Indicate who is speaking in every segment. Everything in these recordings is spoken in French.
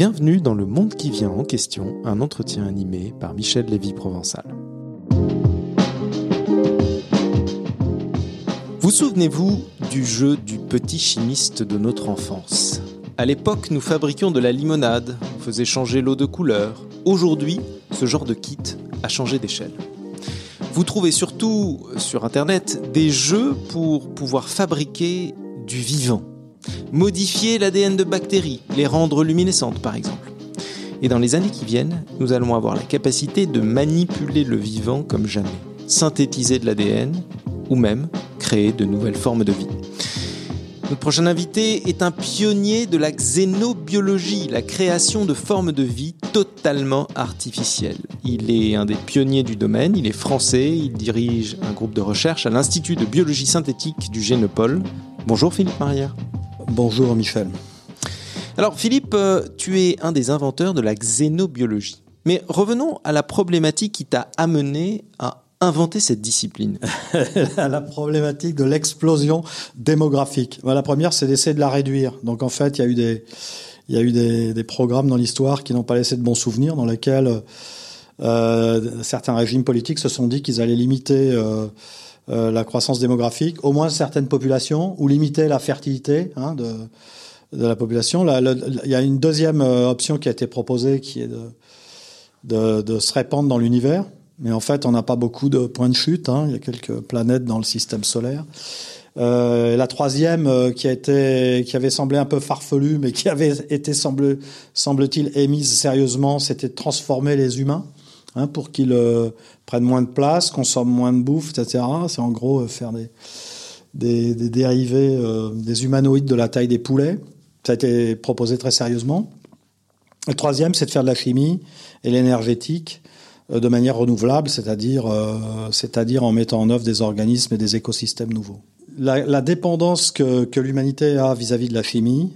Speaker 1: Bienvenue dans Le Monde qui vient en question, un entretien animé par Michel Lévy-Provençal. Vous souvenez-vous du jeu du petit chimiste de notre enfance? À l'époque, nous fabriquions de la limonade, on faisait changer l'eau de couleur. Aujourd'hui, ce genre de kit a changé d'échelle. Vous trouvez surtout sur Internet des jeux pour pouvoir fabriquer du vivant. Modifier l'ADN de bactéries, les rendre luminescentes par exemple. Et dans les années qui viennent, nous allons avoir la capacité de manipuler le vivant comme jamais, synthétiser de l'ADN ou même créer de nouvelles formes de vie. Notre prochain invité est un pionnier de la xénobiologie, la création de formes de vie totalement artificielles. Il est un des pionniers du domaine, il est français, il dirige un groupe de recherche à l'Institut de biologie synthétique du Génopole. Bonjour Philippe Marière.
Speaker 2: Bonjour Michel.
Speaker 1: Alors Philippe, euh, tu es un des inventeurs de la xénobiologie. Mais revenons à la problématique qui t'a amené à inventer cette discipline
Speaker 2: La problématique de l'explosion démographique. La première, c'est d'essayer de la réduire. Donc en fait, il y a eu des, il y a eu des, des programmes dans l'histoire qui n'ont pas laissé de bons souvenirs, dans lesquels euh, certains régimes politiques se sont dit qu'ils allaient limiter euh, euh, la croissance démographique, au moins certaines populations, ou limiter la fertilité hein, de, la population. il y a une deuxième euh, option qui a été proposée, qui est de, se répandre dans l'univers. Mais en fait, on n'a pas beaucoup de points de chute. Hein. Il y a quelques planètes dans le système solaire. Euh, la troisième, qui avait semblé un peu farfelue, mais qui avait été semble, semble-t-il émise sérieusement, c'était de transformer les humains hein, pour qu'ils euh, prennent moins de place, consomment moins de bouffe, etc. C'est en gros euh, faire des, dérivés, des humanoïdes de la taille des poulets. Ça a été proposé très sérieusement. Le troisième, c'est de faire de la chimie et l'énergétique de manière renouvelable, euh, c'est-à-dire en mettant en œuvre des organismes et des écosystèmes nouveaux. La, dépendance que, l'humanité a vis-à-vis de la chimie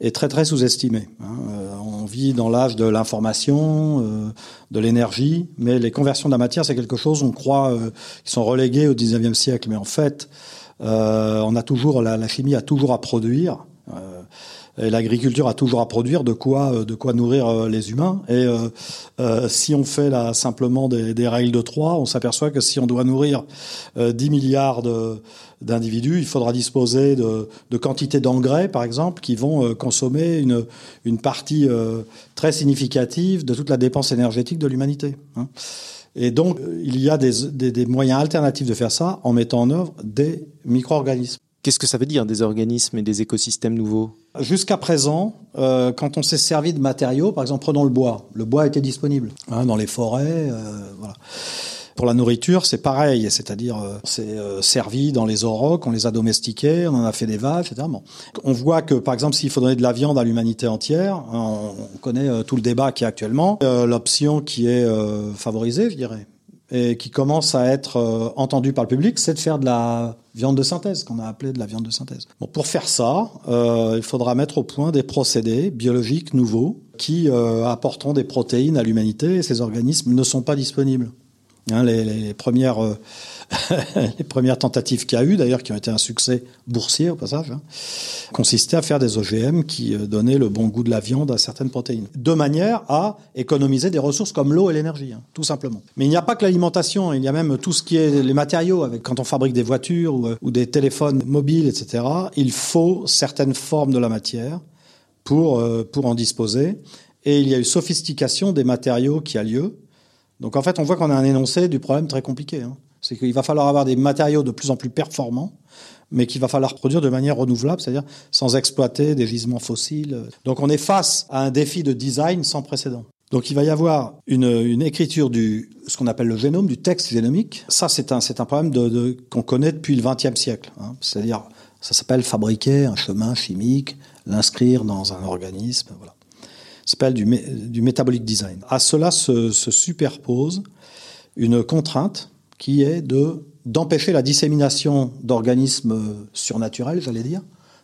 Speaker 2: est très très sous-estimée. Hein. Euh, on vit dans l'âge de l'information, euh, de l'énergie, mais les conversions de la matière, c'est quelque chose, on croit, euh, qui sont relégués au 19e siècle. Mais en fait, on a toujours, la, chimie a toujours à produire l'agriculture a toujours à produire de quoi, de quoi nourrir les humains. Et si on fait simplement des, règles de trois, on s'aperçoit que si on doit nourrir euh, 10 milliards d'individus, il faudra disposer de, de quantités d'engrais, par exemple, qui vont consommer une, une partie très significative de toute la dépense énergétique de l'humanité. Hein. Et donc, il y a des, des, des moyens alternatifs de faire ça en mettant en œuvre des micro-organismes.
Speaker 1: Qu'est-ce que ça veut dire des organismes et des écosystèmes nouveaux?
Speaker 2: Jusqu'à présent, euh, quand on s'est servi de matériaux, par exemple, prenons le bois. Le bois était disponible hein, dans les forêts. Euh, voilà. Pour la nourriture, c'est pareil, c'est-à-dire euh, c'est euh, servi dans les aurochs, on les a domestiqués, on en a fait des vaches, etc. Bon. On voit que, par exemple, s'il faut donner de la viande à l'humanité entière, on, on connaît euh, tout le débat qui est actuellement. L'option qui est favorisée, je dirais, et qui commence à être euh, entendu par le public, c'est de faire de la viande de synthèse, qu'on a appelé de la viande de synthèse. Bon, pour faire ça, il faudra mettre au point des procédés biologiques nouveaux qui apporteront des protéines à l'humanité et ces organismes ne sont pas disponibles. Hein, les, les, premières, euh, les premières tentatives qu'il y a eu, d'ailleurs, qui ont été un succès boursier au passage, hein, consistaient à faire des OGM qui euh, donnaient le bon goût de la viande à certaines protéines, de manière à économiser des ressources comme l'eau et l'énergie, hein, tout simplement. Mais il n'y a pas que l'alimentation, il y a même tout ce qui est les matériaux. Quand on fabrique des voitures ou, euh, des téléphones mobiles, etc., il faut certaines formes de la matière pour en disposer. Et il y a eu sophistication des matériaux qui a lieu, donc en fait, on voit qu'on a un énoncé du problème très compliqué. Hein. C'est qu'il va falloir avoir des matériaux de plus en plus performants, mais qu'il va falloir produire de manière renouvelable, c'est-à-dire sans exploiter des gisements fossiles. Donc on est face à un défi de design sans précédent. Donc il va y avoir une, écriture du ce qu'on appelle le génome, du texte génomique. Ça, c'est un, un problème qu'on connaît depuis le XXe siècle. Hein. C'est-à-dire, ça s'appelle fabriquer un chemin chimique, l'inscrire dans un organisme. Voilà s'appelle du, du metabolic design. À cela se, se, superpose une contrainte qui est de d'empêcher la dissémination d'organismes surnaturels, j'allais dire,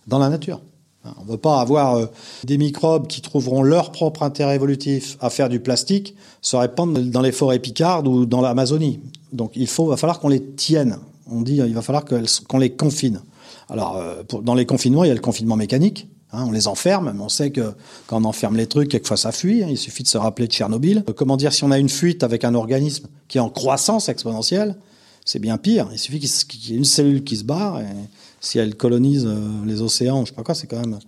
Speaker 2: dans la nature. On ne veut pas avoir euh, des microbes qui trouveront leur propre intérêt évolutif à faire du plastique se répandre dans les forêts picardes ou dans l'Amazonie. Donc il faut, va falloir qu'on les tienne. On dit il va falloir qu'on les confine. Alors, euh, dans les confinements, il y a le confinement mécanique, Hein, on les enferme, mais on sait que quand on enferme les trucs, quelquefois ça fuit. Hein, il suffit de se rappeler de Tchernobyl. Euh, comment dire, si on a une fuite avec un organisme qui est en croissance exponentielle, c'est bien pire. Il suffit qu'il y ait une cellule qui se barre, et si elle colonise euh, les océans, je sais pas quoi, c'est quand même. Donc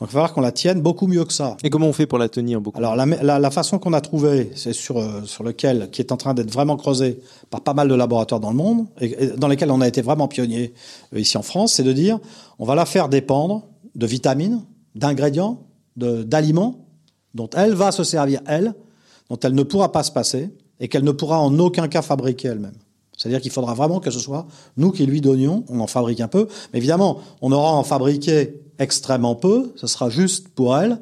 Speaker 2: il va falloir qu'on la tienne beaucoup mieux que ça.
Speaker 1: Et comment on fait pour la tenir beaucoup
Speaker 2: Alors la, la, la façon qu'on a trouvée, c'est sur, euh, sur lequel, qui est en train d'être vraiment creusé par pas mal de laboratoires dans le monde, et, et dans lesquels on a été vraiment pionniers ici en France, c'est de dire on va la faire dépendre de vitamines, d'ingrédients, d'aliments dont elle va se servir, elle, dont elle ne pourra pas se passer et qu'elle ne pourra en aucun cas fabriquer elle-même. C'est-à-dire qu'il faudra vraiment que ce soit nous qui lui donnions, on en fabrique un peu, mais évidemment, on aura en fabriqué extrêmement peu, ce sera juste pour elle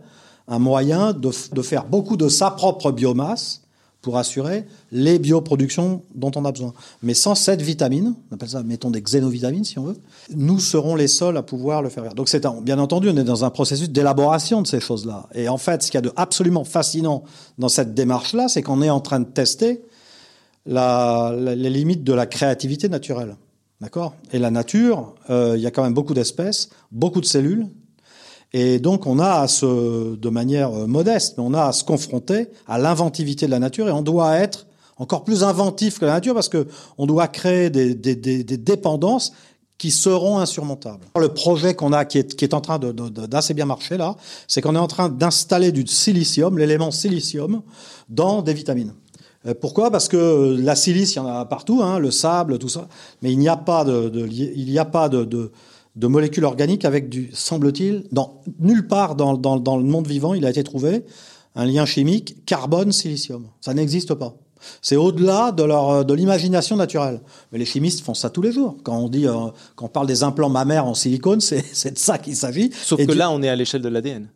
Speaker 2: un moyen de, de faire beaucoup de sa propre biomasse pour assurer les bioproductions dont on a besoin. Mais sans cette vitamine, on appelle ça, mettons des xénovitamines si on veut, nous serons les seuls à pouvoir le faire. Donc c'est bien entendu, on est dans un processus d'élaboration de ces choses-là. Et en fait, ce qu'il y a de absolument fascinant dans cette démarche-là, c'est qu'on est en train de tester les limites de la créativité naturelle. D'accord? Et la nature, euh, il y a quand même beaucoup d'espèces, beaucoup de cellules, et donc, on a à se, de manière euh, modeste, mais on a à se confronter à l'inventivité de la nature et on doit être encore plus inventif que la nature parce que on doit créer des, des, des, des dépendances qui seront insurmontables. Le projet qu'on a, qui est, qui est en train d'assez bien marcher là, c'est qu'on est en train d'installer du silicium, l'élément silicium, dans des vitamines. Euh, pourquoi? Parce que la silice, il y en a partout, hein, le sable, tout ça, mais il n'y a pas de, de il n'y a pas de, de de molécules organiques avec du, semble-t-il, dans, nulle part dans, dans, dans, le monde vivant, il a été trouvé un lien chimique carbone-silicium. Ça n'existe pas. C'est au-delà de leur de l'imagination naturelle. Mais les chimistes font ça tous les jours. Quand on dit, euh, quand on parle des implants mammaires en silicone, c'est de ça qu'il s'agit.
Speaker 1: Sauf
Speaker 2: Et
Speaker 1: que
Speaker 2: du...
Speaker 1: là, on est à l'échelle de l'ADN.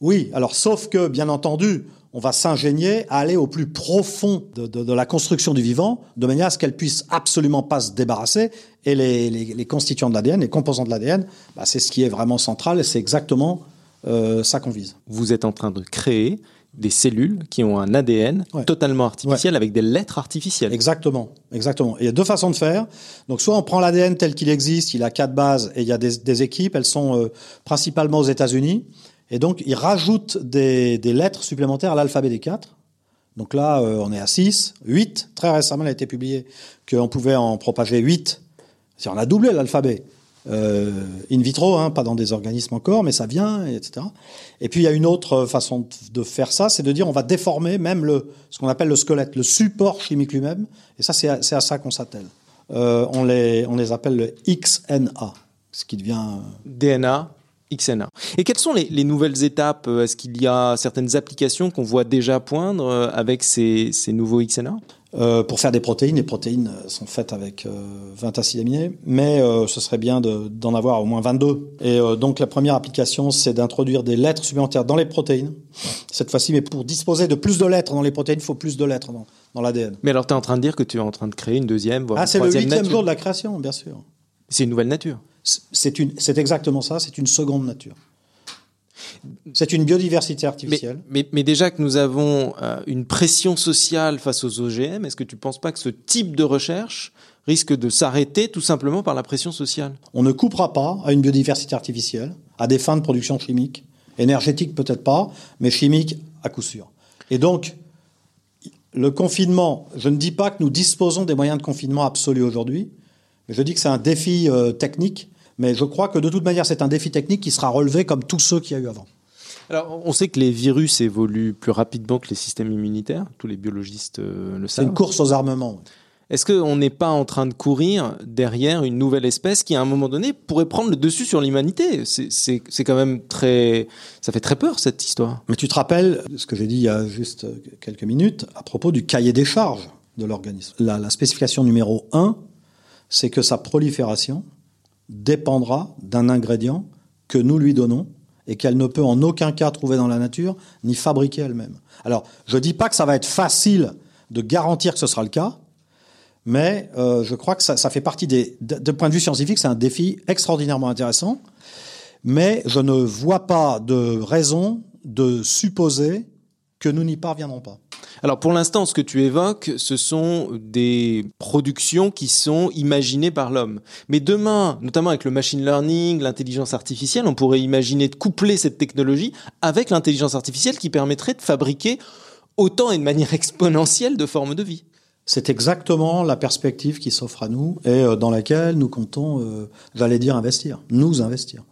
Speaker 2: Oui, alors sauf que, bien entendu, on va s'ingénier à aller au plus profond de, de, de, la construction du vivant, de manière à ce qu'elle puisse absolument pas se débarrasser. Et les, les, les constituants de l'ADN, les composants de l'ADN, bah, c'est ce qui est vraiment central et c'est exactement euh, ça qu'on vise.
Speaker 1: Vous êtes en train de créer des cellules qui ont un ADN ouais. totalement artificiel ouais. avec des lettres artificielles.
Speaker 2: Exactement, exactement. Et il y a deux façons de faire. Donc soit on prend l'ADN tel qu'il existe, il a quatre bases et il y a des, des équipes, elles sont euh, principalement aux États-Unis. Et donc, ils rajoutent des, lettres supplémentaires à l'alphabet des quatre. Donc là, euh, on est à 6, 8. Très récemment, il a été publié qu'on pouvait en propager 8. Si on a doublé l'alphabet. Euh, in vitro, hein, pas dans des organismes encore, mais ça vient, etc. Et puis il y a une autre façon de faire ça, c'est de dire on va déformer même le, ce qu'on appelle le squelette, le support chimique lui-même. Et ça, c'est à, à, ça qu'on s'attelle. Euh, on, les, on les appelle le XNA, ce qui devient...
Speaker 1: DNA XNA. Et quelles sont les, les nouvelles étapes Est-ce qu'il y a certaines applications qu'on voit déjà poindre euh, avec ces, ces nouveaux XNA
Speaker 2: euh, pour faire des protéines, les protéines sont faites avec euh, 20 acides aminés, mais euh, ce serait bien d'en avoir au moins 22. Et euh, donc la première application, c'est d'introduire des lettres supplémentaires dans les protéines. Cette fois-ci, mais pour disposer de plus de lettres dans les protéines, il faut plus de lettres dans, dans l'ADN.
Speaker 1: Mais alors tu es en train de dire que tu es en train de créer une deuxième, voire
Speaker 2: ah,
Speaker 1: une
Speaker 2: troisième Ah, c'est le huitième jour de la création, bien sûr.
Speaker 1: C'est une nouvelle nature.
Speaker 2: C'est exactement ça, c'est une seconde nature. C'est une biodiversité artificielle.
Speaker 1: Mais, mais, mais, déjà que nous avons euh, une pression sociale face aux OGM, est-ce que tu ne penses pas que ce type de recherche risque de s'arrêter tout simplement par la pression sociale?
Speaker 2: On ne coupera pas à une biodiversité artificielle, à des fins de production chimique. Énergétique peut-être pas, mais chimique à coup sûr. Et donc, le confinement, je ne dis pas que nous disposons des moyens de confinement absolus aujourd'hui, mais je dis que c'est un défi euh, technique mais je crois que de toute manière, c'est un défi technique qui sera relevé comme tous ceux qu'il y a eu avant.
Speaker 1: Alors, on sait que les virus évoluent plus rapidement que les systèmes immunitaires. Tous les biologistes euh, le savent.
Speaker 2: C'est une course aux armements.
Speaker 1: Est-ce qu'on n'est pas en train de courir derrière une nouvelle espèce qui, à un moment donné, pourrait prendre le dessus sur l'humanité? C'est quand même très. Ça fait très peur, cette histoire.
Speaker 2: Mais tu te rappelles ce que j'ai dit il y a juste quelques minutes à propos du cahier des charges de l'organisme. La, la spécification numéro 1, c'est que sa prolifération dépendra d'un ingrédient que nous lui donnons et qu'elle ne peut en aucun cas trouver dans la nature ni fabriquer elle-même. Alors, je ne dis pas que ça va être facile de garantir que ce sera le cas, mais euh, je crois que ça, fait partie des... De, de point de vue scientifique, c'est un défi extraordinairement intéressant, mais je ne vois pas de raison de supposer que nous n'y parviendrons pas.
Speaker 1: Alors pour l'instant, ce que tu évoques, ce sont des productions qui sont imaginées par l'homme. Mais demain, notamment avec le machine learning, l'intelligence artificielle, on pourrait imaginer de coupler cette technologie avec l'intelligence artificielle qui permettrait de fabriquer autant et de manière exponentielle de formes de vie.
Speaker 2: C'est exactement la perspective qui s'offre à nous et euh, dans laquelle nous comptons, euh, j'allais dire, investir, nous investir.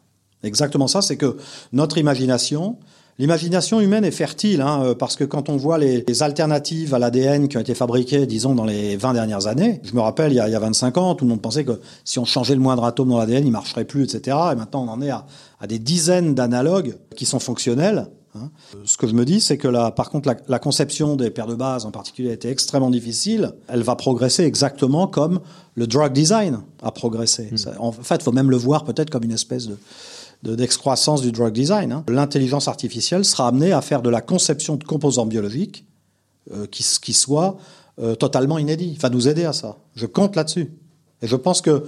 Speaker 2: Exactement ça, c'est que notre imagination, L'imagination humaine est fertile, hein, euh, parce que quand on voit les, alternatives à l'ADN qui ont été fabriquées, disons, dans les 20 dernières années, je me rappelle, il y, a, il y, a, 25 ans, tout le monde pensait que si on changeait le moindre atome dans l'ADN, il marcherait plus, etc. Et maintenant, on en est à, à des dizaines d'analogues qui sont fonctionnels. Hein. Ce que je me dis, c'est que là, par contre, la, la, conception des paires de base en particulier a été extrêmement difficile. Elle va progresser exactement comme le drug design a progressé. Hmm. en fait, il faut même le voir peut-être comme une espèce de d'excroissance du drug design. Hein. L'intelligence artificielle sera amenée à faire de la conception de composants biologiques euh, qui, qui soient euh, totalement inédits. Va nous aider à ça. Je compte là-dessus. Et je pense que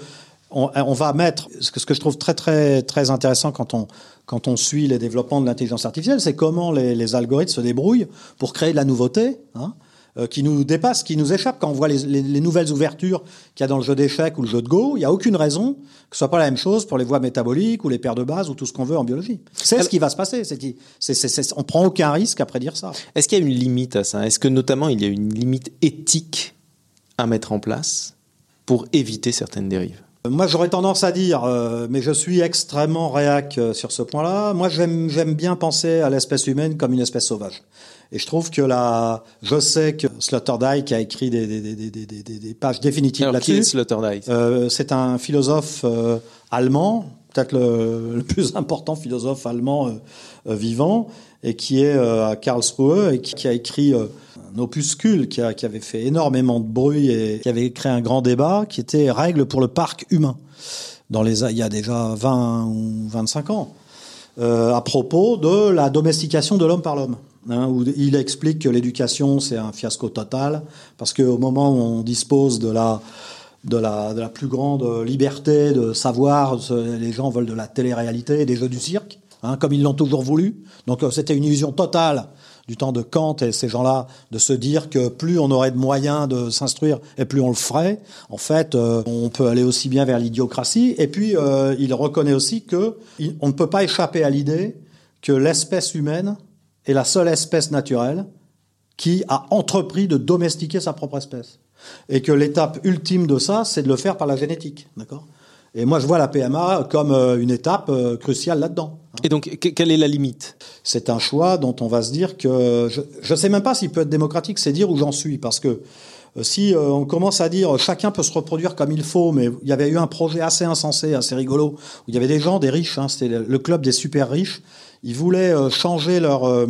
Speaker 2: on, va mettre ce que, je trouve très très très intéressant quand on quand on suit les développements de l'intelligence artificielle, c'est comment les, les, algorithmes se débrouillent pour créer de la nouveauté. Hein. Euh, qui nous dépasse, qui nous échappe. Quand on voit les, les, les nouvelles ouvertures qu'il y a dans le jeu d'échecs ou le jeu de Go, il n'y a aucune raison que ce soit pas la même chose pour les voies métaboliques ou les paires de base ou tout ce qu'on veut en biologie. C'est ce qui va se passer. C'est, c'est, on prend aucun risque à prédire ça.
Speaker 1: Est-ce qu'il y a une limite à ça? Est-ce que notamment il y a une limite éthique à mettre en place pour éviter certaines dérives?
Speaker 2: Moi, j'aurais tendance à dire, euh, mais je suis extrêmement réac euh, sur ce point-là. Moi, j'aime bien penser à l'espèce humaine comme une espèce sauvage. Et je trouve que là, je sais que Sloterdijk a écrit des, des, des, des, des pages définitives là-dessus.
Speaker 1: Qui est Sloterdijk?
Speaker 2: Euh, C'est un philosophe euh, allemand, peut-être le, le, plus important philosophe allemand euh, euh vivant, et qui est à Karlsruhe et qui, qui a écrit un opuscule qui, a, qui avait fait énormément de bruit et qui avait créé un grand débat, qui était Règles pour le parc humain. Dans les, il y a déjà 20 ou 25 ans. À propos de la domestication de l'homme par l'homme. Hein, où il explique que l'éducation c'est un fiasco total parce qu'au moment où on dispose de la de la, de la plus grande liberté de savoir, les gens veulent de la télé-réalité, des jeux du cirque, hein, comme ils l'ont toujours voulu. Donc euh, c'était une illusion totale du temps de Kant et ces gens-là de se dire que plus on aurait de moyens de s'instruire et plus on le ferait. En fait, euh, on peut aller aussi bien vers l'idiocratie. Et puis, euh, il reconnaît aussi que on ne peut pas échapper à l'idée que l'espèce humaine est la seule espèce naturelle qui a entrepris de domestiquer sa propre espèce. Et que l'étape ultime de ça, c'est de le faire par la génétique. D'accord? Et moi, je vois la PMA comme euh, une étape euh, cruciale là-dedans.
Speaker 1: Et donc, quelle est la limite?
Speaker 2: C'est un choix dont on va se dire que... Je ne sais même pas s'il peut être démocratique, c'est dire où j'en suis. Parce que si on commence à dire chacun peut se reproduire comme il faut, mais il y avait eu un projet assez insensé, assez rigolo, où il y avait des gens, des riches, hein, c'était le club des super riches, ils voulaient changer leur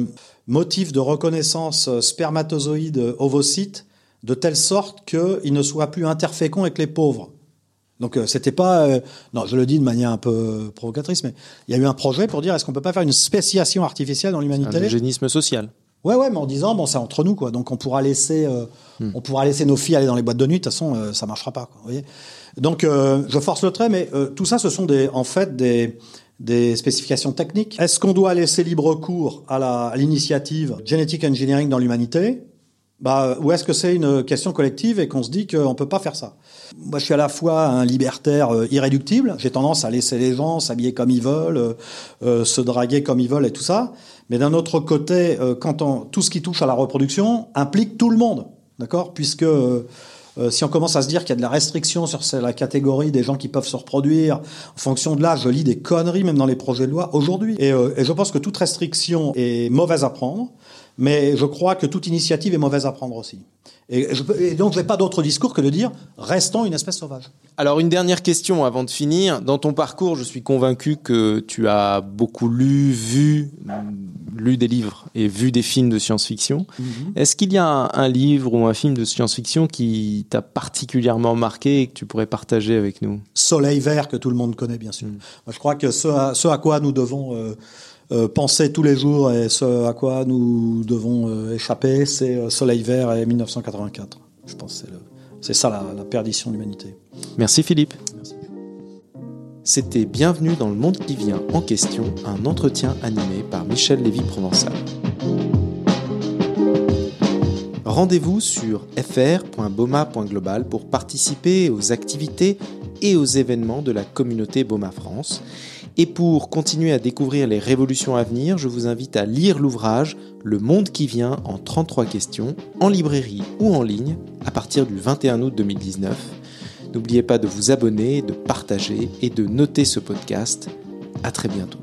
Speaker 2: motif de reconnaissance euh, spermatozoïde ovocyte de telle sorte qu'il ne soit plus interfécond avec les pauvres. Donc euh, c'était pas, euh, non, je le dis de manière un peu provocatrice, mais il y a eu un projet pour dire est-ce qu'on peut pas faire une spéciation artificielle dans l'humanité?
Speaker 1: Un social.
Speaker 2: Ouais, ouais, mais en disant bon, c'est entre nous quoi. Donc on pourra laisser, euh, hmm. on pourra laisser nos filles aller dans les boîtes de nuit. De toute façon, euh, ça marchera pas. Quoi, vous voyez Donc euh, je force le trait, mais tout ça, ce sont des, en fait, des des spécifications techniques. Est-ce qu'on doit laisser libre cours à l'initiative genetic engineering dans l'humanité? Bah, ou est-ce que c'est une question collective et qu'on se dit qu'on ne peut pas faire ça? Moi, je suis à la fois un libertaire euh, irréductible. J'ai tendance à laisser les gens s'habiller comme ils veulent, euh, euh, se draguer comme ils veulent et tout ça. Mais d'un autre côté, euh, quand on, tout ce qui touche à la reproduction implique tout le monde, d'accord? Puisque si on commence à se dire qu'il y a de la restriction sur la catégorie des gens qui peuvent se reproduire en fonction de l'âge, je lis des conneries même dans les projets de loi aujourd'hui. Et, et, je pense que toute restriction est mauvaise à prendre, mais je crois que toute initiative est mauvaise à prendre aussi. Et, je, et donc, je n'ai pas d'autre discours que de dire restons une espèce sauvage.
Speaker 1: Alors, une dernière question avant de finir. Dans ton parcours, je suis convaincu que tu as beaucoup lu, vu, lu des livres et vu des films de science-fiction. Mm -hmm. Est-ce qu'il y a un, un, livre ou un film de science-fiction qui t'a particulièrement marqué et que tu pourrais partager avec nous?
Speaker 2: Soleil vert, que tout le monde connaît, bien sûr. Mm. Moi, je crois que ce à, ce à quoi nous devons. Euh, euh, penser tous les jours et ce à quoi nous devons euh, échapper, c'est euh, Soleil Vert et 1984. Je pense que c'est ça la, la perdition de l'humanité.
Speaker 1: Merci Philippe. C'était Bienvenue dans le monde qui vient en question, un entretien animé par Michel Lévy-Provençal. Rendez-vous sur fr.boma.global pour participer aux activités et aux événements de la communauté Boma France. Et pour continuer à découvrir les révolutions à venir, je vous invite à lire l'ouvrage Le monde qui vient en 33 questions, en librairie ou en ligne, à partir du 21 août 2019. N'oubliez pas de vous abonner, de partager et de noter ce podcast. À très bientôt.